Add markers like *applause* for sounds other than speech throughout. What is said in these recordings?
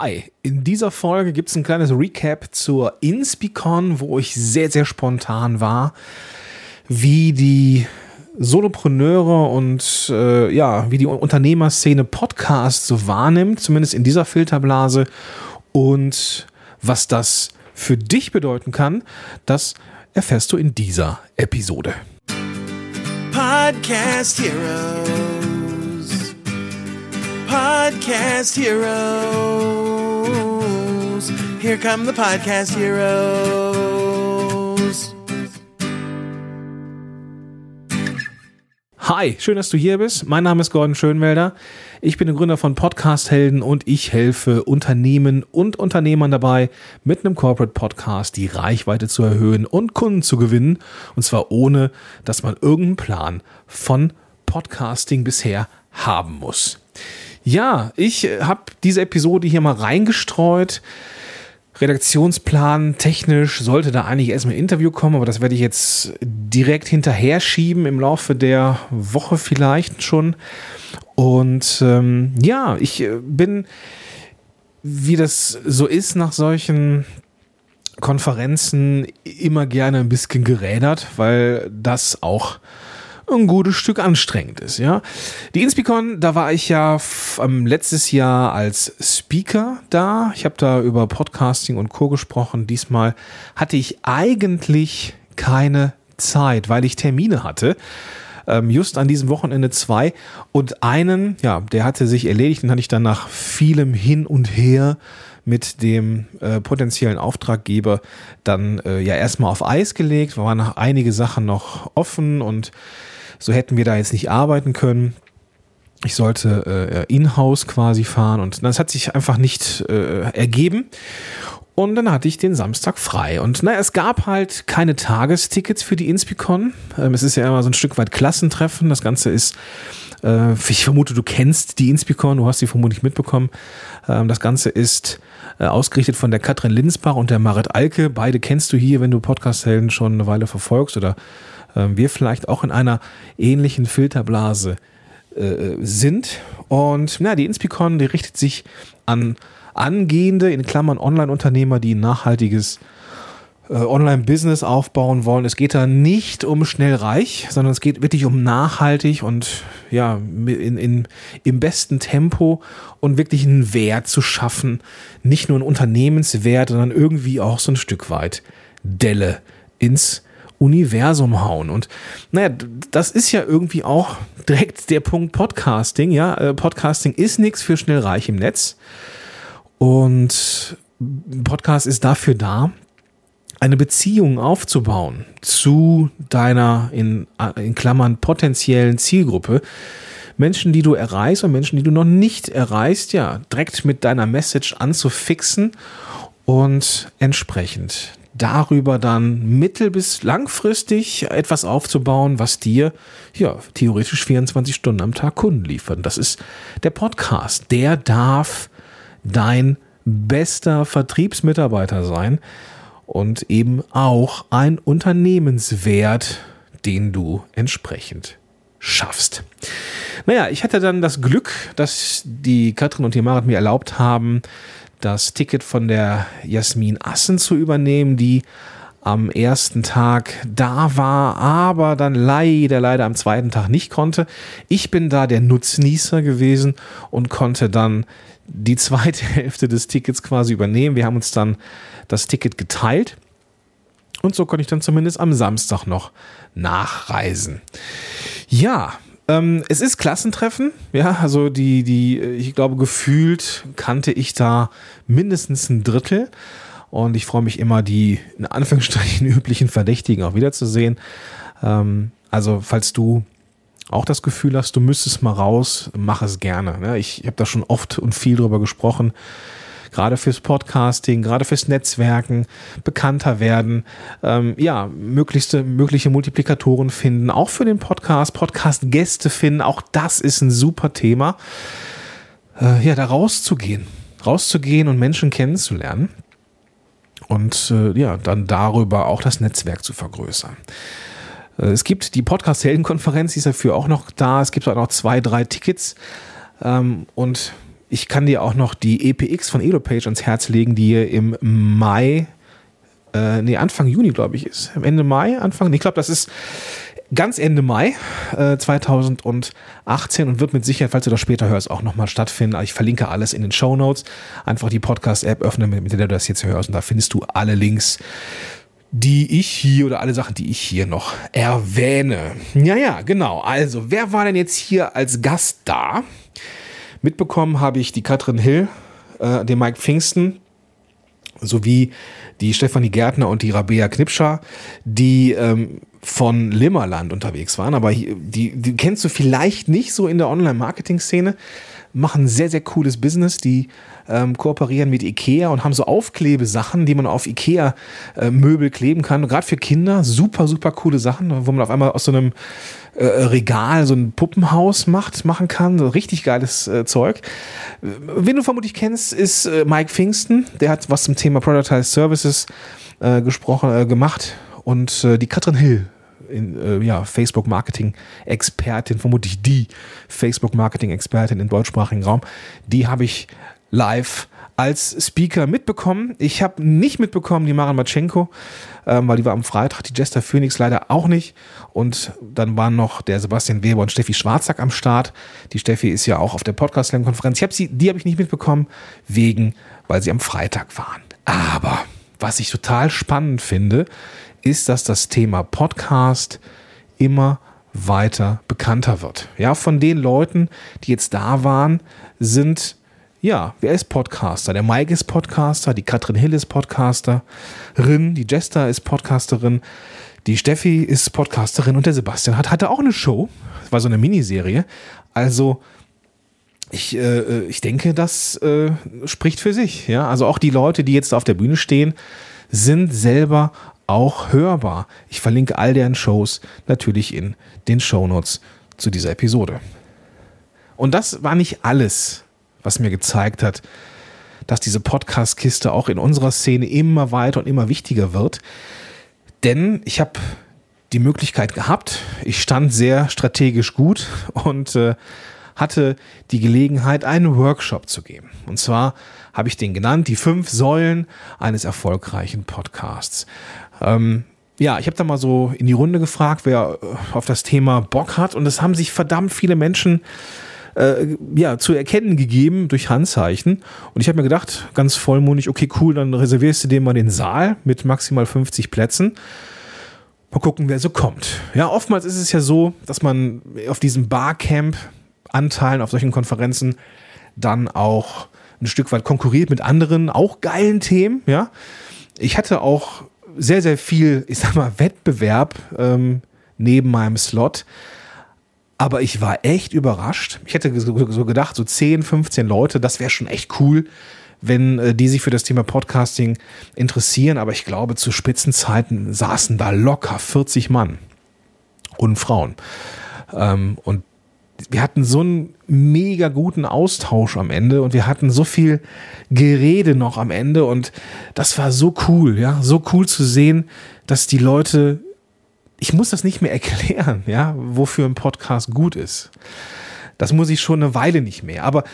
Hi, in dieser Folge gibt es ein kleines Recap zur Inspicon, wo ich sehr, sehr spontan war, wie die Solopreneure und äh, ja, wie die Unternehmerszene Podcast so wahrnimmt, zumindest in dieser Filterblase und was das für dich bedeuten kann, das erfährst du in dieser Episode. Podcast Heroes. Podcast Heroes. Here come the Podcast Heroes. Hi, schön, dass du hier bist. Mein Name ist Gordon Schönwelder. Ich bin der Gründer von Podcast Helden und ich helfe Unternehmen und Unternehmern dabei, mit einem Corporate Podcast die Reichweite zu erhöhen und Kunden zu gewinnen. Und zwar ohne, dass man irgendeinen Plan von Podcasting bisher haben muss. Ja, ich habe diese Episode hier mal reingestreut. Redaktionsplan technisch sollte da eigentlich erstmal ein Interview kommen, aber das werde ich jetzt direkt hinterher schieben im Laufe der Woche vielleicht schon. Und ähm, ja, ich äh, bin, wie das so ist nach solchen Konferenzen, immer gerne ein bisschen gerädert, weil das auch ein gutes Stück anstrengend ist, ja. Die Inspicon, da war ich ja ähm, letztes Jahr als Speaker da. Ich habe da über Podcasting und Co. gesprochen. Diesmal hatte ich eigentlich keine Zeit, weil ich Termine hatte. Ähm, just an diesem Wochenende zwei und einen, ja, der hatte sich erledigt, den hatte ich dann nach vielem Hin und Her mit dem äh, potenziellen Auftraggeber dann äh, ja erstmal auf Eis gelegt. Waren einige Sachen noch offen und so hätten wir da jetzt nicht arbeiten können. Ich sollte äh, in-house quasi fahren und das hat sich einfach nicht äh, ergeben. Und dann hatte ich den Samstag frei. Und naja, es gab halt keine Tagestickets für die Inspicon. Ähm, es ist ja immer so ein Stück weit Klassentreffen. Das Ganze ist, äh, ich vermute, du kennst die Inspicon, du hast sie vermutlich mitbekommen. Ähm, das Ganze ist äh, ausgerichtet von der Katrin Linsbach und der Marit Alke. Beide kennst du hier, wenn du Podcast-Helden schon eine Weile verfolgst oder äh, wir vielleicht auch in einer ähnlichen Filterblase äh, sind. Und na, die Inspicon, die richtet sich an angehende, in Klammern Online-Unternehmer, die ein nachhaltiges äh, Online-Business aufbauen wollen. Es geht da nicht um schnell reich, sondern es geht wirklich um nachhaltig und ja, in, in, im besten Tempo und wirklich einen Wert zu schaffen. Nicht nur einen Unternehmenswert, sondern irgendwie auch so ein Stück weit Delle ins Universum hauen. Und naja, das ist ja irgendwie auch direkt der Punkt Podcasting. Ja, äh, Podcasting ist nichts für schnell reich im Netz. Und Podcast ist dafür da, eine Beziehung aufzubauen zu deiner in, in Klammern potenziellen Zielgruppe. Menschen, die du erreichst und Menschen, die du noch nicht erreichst, ja, direkt mit deiner Message anzufixen und entsprechend darüber dann mittel- bis langfristig etwas aufzubauen, was dir ja theoretisch 24 Stunden am Tag Kunden liefert. Das ist der Podcast. Der darf dein bester Vertriebsmitarbeiter sein und eben auch ein Unternehmenswert, den du entsprechend schaffst. Naja, ich hatte dann das Glück, dass die Katrin und die Marit mir erlaubt haben, das Ticket von der Jasmin Assen zu übernehmen, die am ersten Tag da war, aber dann leider, leider am zweiten Tag nicht konnte. Ich bin da der Nutznießer gewesen und konnte dann die zweite *laughs* Hälfte des Tickets quasi übernehmen. Wir haben uns dann das Ticket geteilt. Und so konnte ich dann zumindest am Samstag noch nachreisen. Ja, ähm, es ist Klassentreffen. Ja, also die, die, ich glaube, gefühlt kannte ich da mindestens ein Drittel. Und ich freue mich immer, die in Anführungsstrichen *laughs* üblichen Verdächtigen auch wiederzusehen. Ähm, also, falls du auch das Gefühl hast, du müsstest mal raus, mach es gerne. Ich habe da schon oft und viel drüber gesprochen. Gerade fürs Podcasting, gerade fürs Netzwerken, bekannter werden, ähm, ja, möglichste, mögliche Multiplikatoren finden, auch für den Podcast, Podcast-Gäste finden, auch das ist ein super Thema. Äh, ja, da rauszugehen, rauszugehen und Menschen kennenzulernen und äh, ja, dann darüber auch das Netzwerk zu vergrößern. Äh, es gibt die Podcast-Heldenkonferenz, die ist dafür auch noch da. Es gibt auch noch zwei, drei Tickets. Ähm, und ich kann dir auch noch die EPX von EloPage ans Herz legen, die im Mai, äh, nee, Anfang Juni, glaube ich, ist. Ende Mai, Anfang, ich glaube, das ist ganz Ende Mai äh, 2018 und wird mit Sicherheit, falls du das später hörst, auch nochmal stattfinden. Ich verlinke alles in den Show Notes. Einfach die Podcast-App öffnen, mit der du das jetzt hörst und da findest du alle Links die ich hier oder alle Sachen, die ich hier noch erwähne. Ja, ja, genau. Also, wer war denn jetzt hier als Gast da? Mitbekommen habe ich die Katrin Hill, äh, den Mike Pfingsten, sowie die Stefanie Gärtner und die Rabea Knipscher, die ähm, von Limmerland unterwegs waren. Aber die, die kennst du vielleicht nicht so in der Online-Marketing-Szene machen sehr, sehr cooles Business. Die ähm, kooperieren mit Ikea und haben so Aufklebesachen, die man auf Ikea-Möbel äh, kleben kann. Gerade für Kinder super, super coole Sachen, wo man auf einmal aus so einem äh, Regal so ein Puppenhaus macht, machen kann. So richtig geiles äh, Zeug. Wen du vermutlich kennst, ist äh, Mike Pfingsten. Der hat was zum Thema Productized Services äh, gesprochen, äh, gemacht. Und die Katrin Hill in, äh, ja, Facebook-Marketing-Expertin, vermutlich die Facebook-Marketing-Expertin im deutschsprachigen Raum, die habe ich live als Speaker mitbekommen. Ich habe nicht mitbekommen die Maren Matschenko, ähm, weil die war am Freitag, die Jester Phoenix leider auch nicht. Und dann waren noch der Sebastian Weber und Steffi Schwarzack am Start. Die Steffi ist ja auch auf der Podcast Slam Konferenz. Ich habe sie, die habe ich nicht mitbekommen, wegen, weil sie am Freitag waren. Aber was ich total spannend finde, ist, dass das Thema Podcast immer weiter bekannter wird. Ja, von den Leuten, die jetzt da waren, sind ja, wer ist Podcaster? Der Mike ist Podcaster, die Katrin Hill ist Podcasterin, die Jester ist Podcasterin, die Steffi ist Podcasterin und der Sebastian hat, hatte auch eine Show. Das war so eine Miniserie. Also, ich, äh, ich denke, das äh, spricht für sich. Ja? Also auch die Leute, die jetzt auf der Bühne stehen, sind selber auch hörbar. Ich verlinke all deren Shows natürlich in den Shownotes zu dieser Episode. Und das war nicht alles, was mir gezeigt hat, dass diese Podcast-Kiste auch in unserer Szene immer weiter und immer wichtiger wird. Denn ich habe die Möglichkeit gehabt, ich stand sehr strategisch gut und äh, hatte die Gelegenheit, einen Workshop zu geben. Und zwar habe ich den genannt, die fünf Säulen eines erfolgreichen Podcasts. Ähm, ja, ich habe da mal so in die Runde gefragt, wer auf das Thema Bock hat. Und es haben sich verdammt viele Menschen äh, ja, zu erkennen gegeben durch Handzeichen. Und ich habe mir gedacht, ganz vollmundig, okay, cool, dann reservierst du dir mal den Saal mit maximal 50 Plätzen. Mal gucken, wer so kommt. Ja, oftmals ist es ja so, dass man auf diesem Barcamp-Anteilen, auf solchen Konferenzen dann auch ein Stück weit konkurriert mit anderen, auch geilen Themen, ja. Ich hatte auch sehr, sehr viel, ich sag mal, Wettbewerb ähm, neben meinem Slot. Aber ich war echt überrascht. Ich hätte so gedacht, so 10, 15 Leute, das wäre schon echt cool, wenn äh, die sich für das Thema Podcasting interessieren. Aber ich glaube, zu Spitzenzeiten saßen da locker 40 Mann und Frauen. Ähm, und wir hatten so einen mega guten Austausch am Ende und wir hatten so viel Gerede noch am Ende und das war so cool, ja, so cool zu sehen, dass die Leute, ich muss das nicht mehr erklären, ja, wofür ein Podcast gut ist. Das muss ich schon eine Weile nicht mehr, aber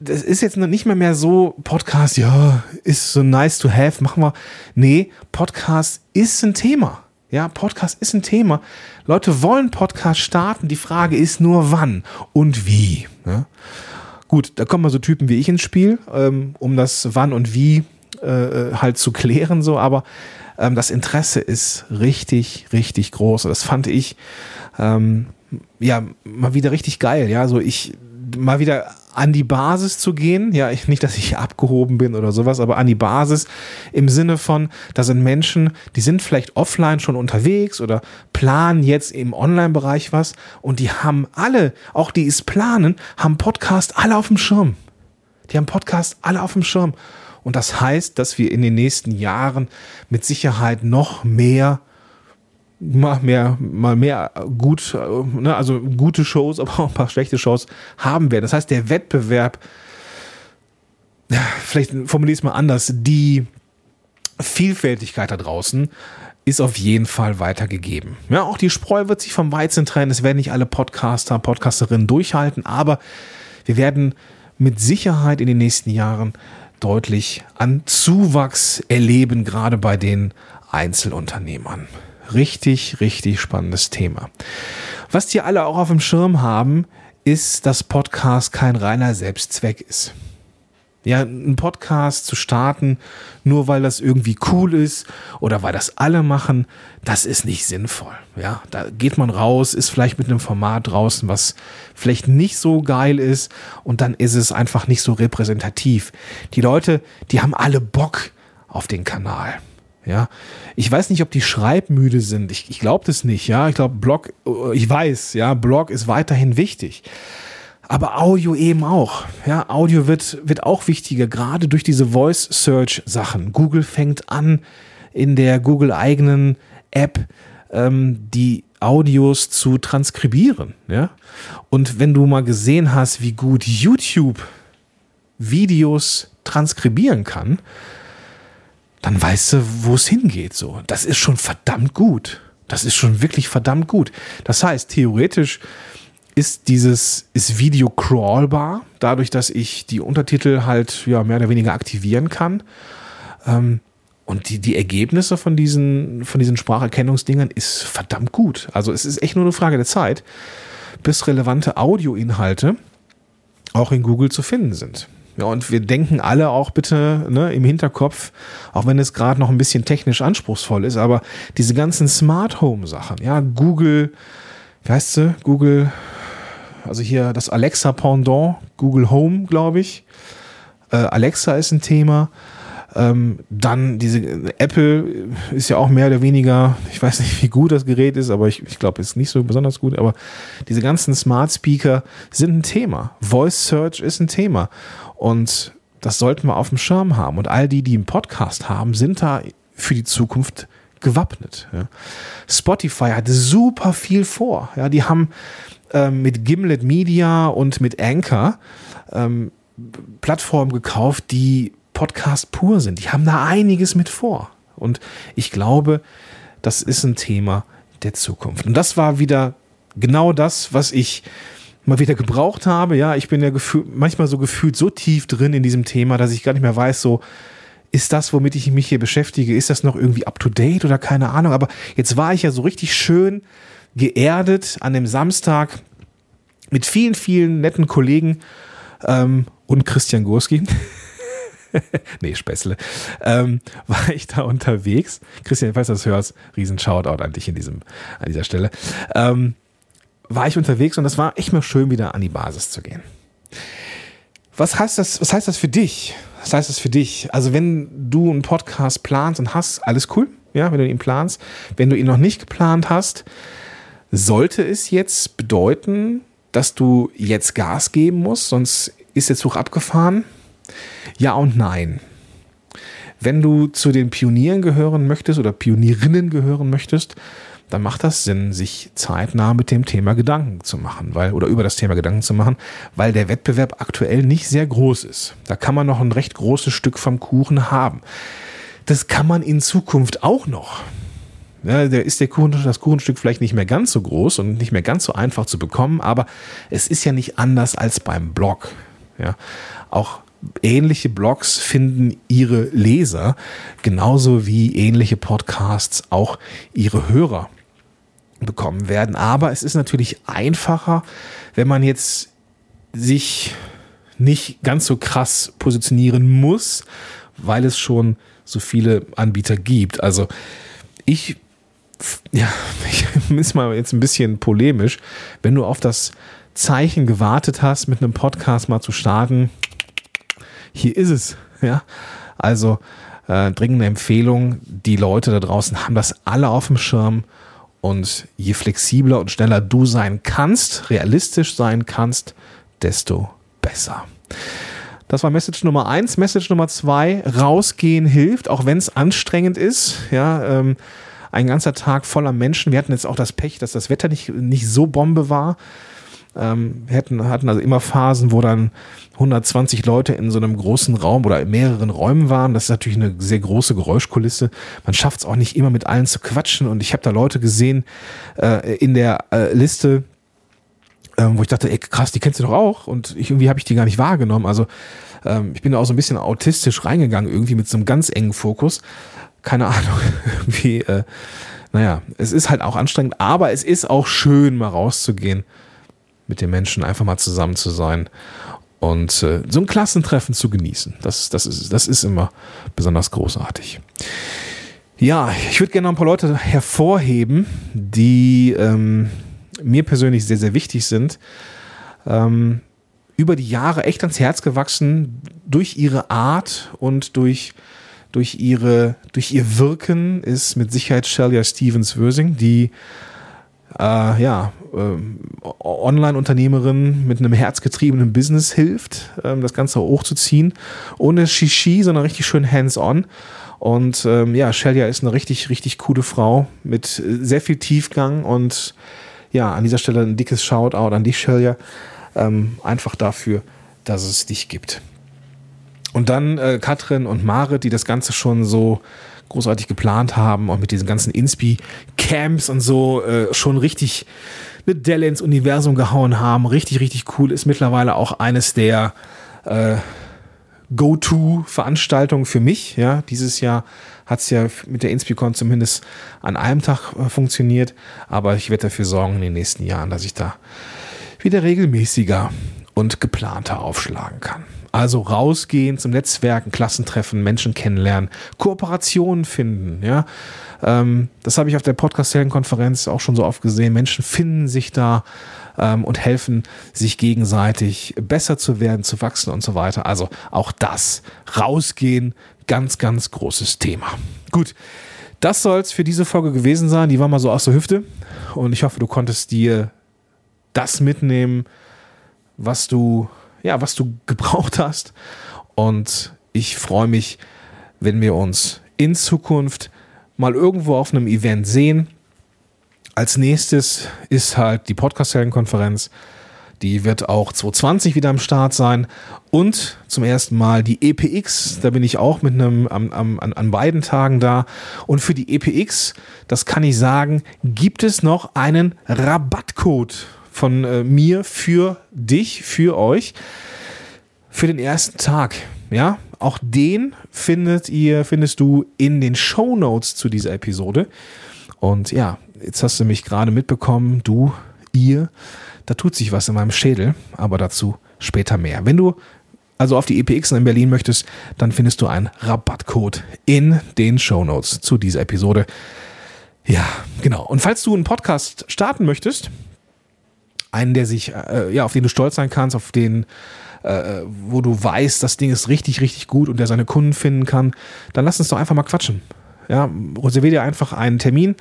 das ist jetzt nicht mehr mehr so Podcast, ja, ist so nice to have, machen wir. Nee, Podcast ist ein Thema. Ja, Podcast ist ein Thema. Leute wollen Podcast starten. Die Frage ist nur wann und wie. Ja? Gut, da kommen mal so Typen wie ich ins Spiel, ähm, um das wann und wie äh, halt zu klären, so, aber ähm, das Interesse ist richtig, richtig groß. Das fand ich ähm, ja mal wieder richtig geil. Ja, so ich mal wieder an die Basis zu gehen. Ja, ich, nicht, dass ich abgehoben bin oder sowas, aber an die Basis im Sinne von, da sind Menschen, die sind vielleicht offline schon unterwegs oder planen jetzt im Online-Bereich was und die haben alle, auch die es planen, haben Podcast alle auf dem Schirm. Die haben Podcast alle auf dem Schirm. Und das heißt, dass wir in den nächsten Jahren mit Sicherheit noch mehr mal mehr, mal mehr gut, ne, also gute Shows, *laughs* aber auch ein paar schlechte Shows haben werden. Das heißt, der Wettbewerb, vielleicht formuliere ich es mal anders, die Vielfältigkeit da draußen ist auf jeden Fall weitergegeben. Ja, auch die Spreu wird sich vom Weizen trennen. Es werden nicht alle Podcaster, Podcasterinnen durchhalten, aber wir werden mit Sicherheit in den nächsten Jahren deutlich an Zuwachs erleben, gerade bei den Einzelunternehmern. Richtig, richtig spannendes Thema. Was die alle auch auf dem Schirm haben, ist, dass Podcast kein reiner Selbstzweck ist. Ja, einen Podcast zu starten, nur weil das irgendwie cool ist oder weil das alle machen, das ist nicht sinnvoll. Ja, da geht man raus, ist vielleicht mit einem Format draußen, was vielleicht nicht so geil ist und dann ist es einfach nicht so repräsentativ. Die Leute, die haben alle Bock auf den Kanal. Ja, ich weiß nicht, ob die schreibmüde sind. Ich, ich glaube das nicht. Ja, ich glaube, Blog, ich weiß, ja, Blog ist weiterhin wichtig. Aber Audio eben auch. Ja, Audio wird, wird auch wichtiger, gerade durch diese Voice Search Sachen. Google fängt an, in der Google eigenen App ähm, die Audios zu transkribieren. Ja, und wenn du mal gesehen hast, wie gut YouTube Videos transkribieren kann, dann weißt du, wo es hingeht. So, das ist schon verdammt gut. Das ist schon wirklich verdammt gut. Das heißt, theoretisch ist dieses ist Video crawlbar, dadurch, dass ich die Untertitel halt ja mehr oder weniger aktivieren kann. Ähm, und die, die Ergebnisse von diesen, von diesen Spracherkennungsdingern ist verdammt gut. Also es ist echt nur eine Frage der Zeit, bis relevante Audioinhalte auch in Google zu finden sind. Ja, und wir denken alle auch bitte ne, im Hinterkopf, auch wenn es gerade noch ein bisschen technisch anspruchsvoll ist, aber diese ganzen Smart Home Sachen, ja, Google, wie heißt sie? Google, also hier das Alexa Pendant, Google Home, glaube ich. Äh, Alexa ist ein Thema. Ähm, dann diese Apple ist ja auch mehr oder weniger, ich weiß nicht, wie gut das Gerät ist, aber ich, ich glaube, ist nicht so besonders gut. Aber diese ganzen Smart Speaker sind ein Thema. Voice Search ist ein Thema. Und das sollten wir auf dem Schirm haben. Und all die, die einen Podcast haben, sind da für die Zukunft gewappnet. Ja. Spotify hat super viel vor. Ja, die haben ähm, mit Gimlet Media und mit Anchor ähm, Plattformen gekauft, die Podcast pur sind. Die haben da einiges mit vor. Und ich glaube, das ist ein Thema der Zukunft. Und das war wieder genau das, was ich mal wieder gebraucht habe. Ja, ich bin ja gefühlt, manchmal so gefühlt so tief drin in diesem Thema, dass ich gar nicht mehr weiß, so, ist das, womit ich mich hier beschäftige, ist das noch irgendwie up to date oder keine Ahnung. Aber jetzt war ich ja so richtig schön geerdet an dem Samstag mit vielen, vielen netten Kollegen ähm, und Christian Gurski. *laughs* nee, Späßle. Ähm, war ich da unterwegs. Christian, falls du das hörst, riesen Shoutout an dich in diesem, an dieser Stelle. Ähm, war ich unterwegs und das war echt mal schön, wieder an die Basis zu gehen. Was heißt das, was heißt das für dich? Was heißt das für dich? Also, wenn du einen Podcast planst und hast, alles cool, ja, wenn du ihn planst. Wenn du ihn noch nicht geplant hast, sollte es jetzt bedeuten, dass du jetzt Gas geben musst, sonst ist der Zug abgefahren? Ja und nein. Wenn du zu den Pionieren gehören möchtest oder Pionierinnen gehören möchtest, dann macht das Sinn, sich zeitnah mit dem Thema Gedanken zu machen, weil, oder über das Thema Gedanken zu machen, weil der Wettbewerb aktuell nicht sehr groß ist. Da kann man noch ein recht großes Stück vom Kuchen haben. Das kann man in Zukunft auch noch. Ja, der ist der Kuchen, das Kuchenstück vielleicht nicht mehr ganz so groß und nicht mehr ganz so einfach zu bekommen, aber es ist ja nicht anders als beim Blog. Ja, auch ähnliche Blogs finden ihre Leser, genauso wie ähnliche Podcasts auch ihre Hörer bekommen werden. Aber es ist natürlich einfacher, wenn man jetzt sich nicht ganz so krass positionieren muss, weil es schon so viele Anbieter gibt. Also ich, ja, ich *laughs* bin mal jetzt ein bisschen polemisch. Wenn du auf das Zeichen gewartet hast, mit einem Podcast mal zu starten, hier ist es. Ja, also äh, dringende Empfehlung. Die Leute da draußen haben das alle auf dem Schirm. Und je flexibler und schneller du sein kannst, realistisch sein kannst, desto besser. Das war Message Nummer eins. Message Nummer zwei, rausgehen hilft, auch wenn es anstrengend ist. Ja, ähm, ein ganzer Tag voller Menschen. Wir hatten jetzt auch das Pech, dass das Wetter nicht, nicht so Bombe war. Ähm, hätten, hatten also immer Phasen, wo dann 120 Leute in so einem großen Raum oder in mehreren Räumen waren. Das ist natürlich eine sehr große Geräuschkulisse. Man schafft es auch nicht immer mit allen zu quatschen. Und ich habe da Leute gesehen äh, in der äh, Liste, ähm, wo ich dachte, ey, krass, die kennst du doch auch. Und ich, irgendwie habe ich die gar nicht wahrgenommen. Also ähm, ich bin da auch so ein bisschen autistisch reingegangen, irgendwie mit so einem ganz engen Fokus. Keine Ahnung, *laughs* irgendwie, äh, naja, es ist halt auch anstrengend, aber es ist auch schön, mal rauszugehen, mit den Menschen einfach mal zusammen zu sein und äh, so ein Klassentreffen zu genießen. Das, das, ist, das ist immer besonders großartig. Ja, ich würde gerne noch ein paar Leute hervorheben, die ähm, mir persönlich sehr, sehr wichtig sind. Ähm, über die Jahre echt ans Herz gewachsen durch ihre Art und durch, durch, ihre, durch ihr Wirken ist mit Sicherheit Shelia Stevens-Wösing, die äh, ja, äh, Online-Unternehmerin mit einem herzgetriebenen Business hilft, äh, das Ganze hochzuziehen. Ohne Shishi, sondern richtig schön hands-on. Und ähm, ja, Shelia ist eine richtig, richtig coole Frau mit sehr viel Tiefgang und ja, an dieser Stelle ein dickes Shoutout an dich, Shelia. Ähm, einfach dafür, dass es dich gibt. Und dann äh, Katrin und Marit, die das Ganze schon so großartig geplant haben und mit diesen ganzen Inspi-Camps und so äh, schon richtig eine Delle ins Universum gehauen haben. Richtig, richtig cool. Ist mittlerweile auch eines der äh, Go-To-Veranstaltungen für mich. Ja, dieses Jahr hat es ja mit der Inspicon zumindest an einem Tag äh, funktioniert. Aber ich werde dafür sorgen in den nächsten Jahren, dass ich da wieder regelmäßiger und geplanter aufschlagen kann. Also rausgehen zum Netzwerken, Klassentreffen, Menschen kennenlernen, Kooperationen finden, ja. Ähm, das habe ich auf der Podcast-Konferenz auch schon so oft gesehen. Menschen finden sich da ähm, und helfen sich gegenseitig besser zu werden, zu wachsen und so weiter. Also auch das rausgehen, ganz, ganz großes Thema. Gut. Das soll es für diese Folge gewesen sein. Die war mal so aus der Hüfte. Und ich hoffe, du konntest dir das mitnehmen, was du ja, was du *laughs* gebraucht hast. Und ich freue mich, wenn wir uns in Zukunft mal irgendwo auf einem Event sehen. Als nächstes ist halt die Podcast-Konferenz. Die wird auch 2020 wieder am Start sein. Und zum ersten Mal die EPX. Da bin ich auch mit einem am, am, an beiden Tagen da. Und für die EPX, das kann ich sagen, gibt es noch einen Rabattcode von äh, mir für dich, für euch, für den ersten Tag. Ja, auch den findet ihr, findest du in den Show Notes zu dieser Episode. Und ja, jetzt hast du mich gerade mitbekommen, du, ihr, da tut sich was in meinem Schädel, aber dazu später mehr. Wenn du also auf die EPX in Berlin möchtest, dann findest du einen Rabattcode in den Show Notes zu dieser Episode. Ja, genau. Und falls du einen Podcast starten möchtest, einen, der sich, äh, ja, auf den du stolz sein kannst, auf den, äh, wo du weißt, das Ding ist richtig, richtig gut und der seine Kunden finden kann, dann lass uns doch einfach mal quatschen. Ja, reservier dir einfach einen Termin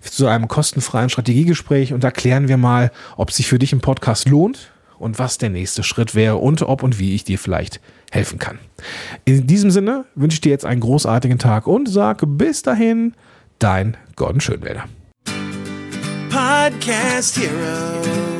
zu einem kostenfreien Strategiegespräch und da klären wir mal, ob sich für dich ein Podcast lohnt und was der nächste Schritt wäre und ob und wie ich dir vielleicht helfen kann. In diesem Sinne wünsche ich dir jetzt einen großartigen Tag und sage bis dahin, dein Gordon Schönwälder. Podcast Heroes.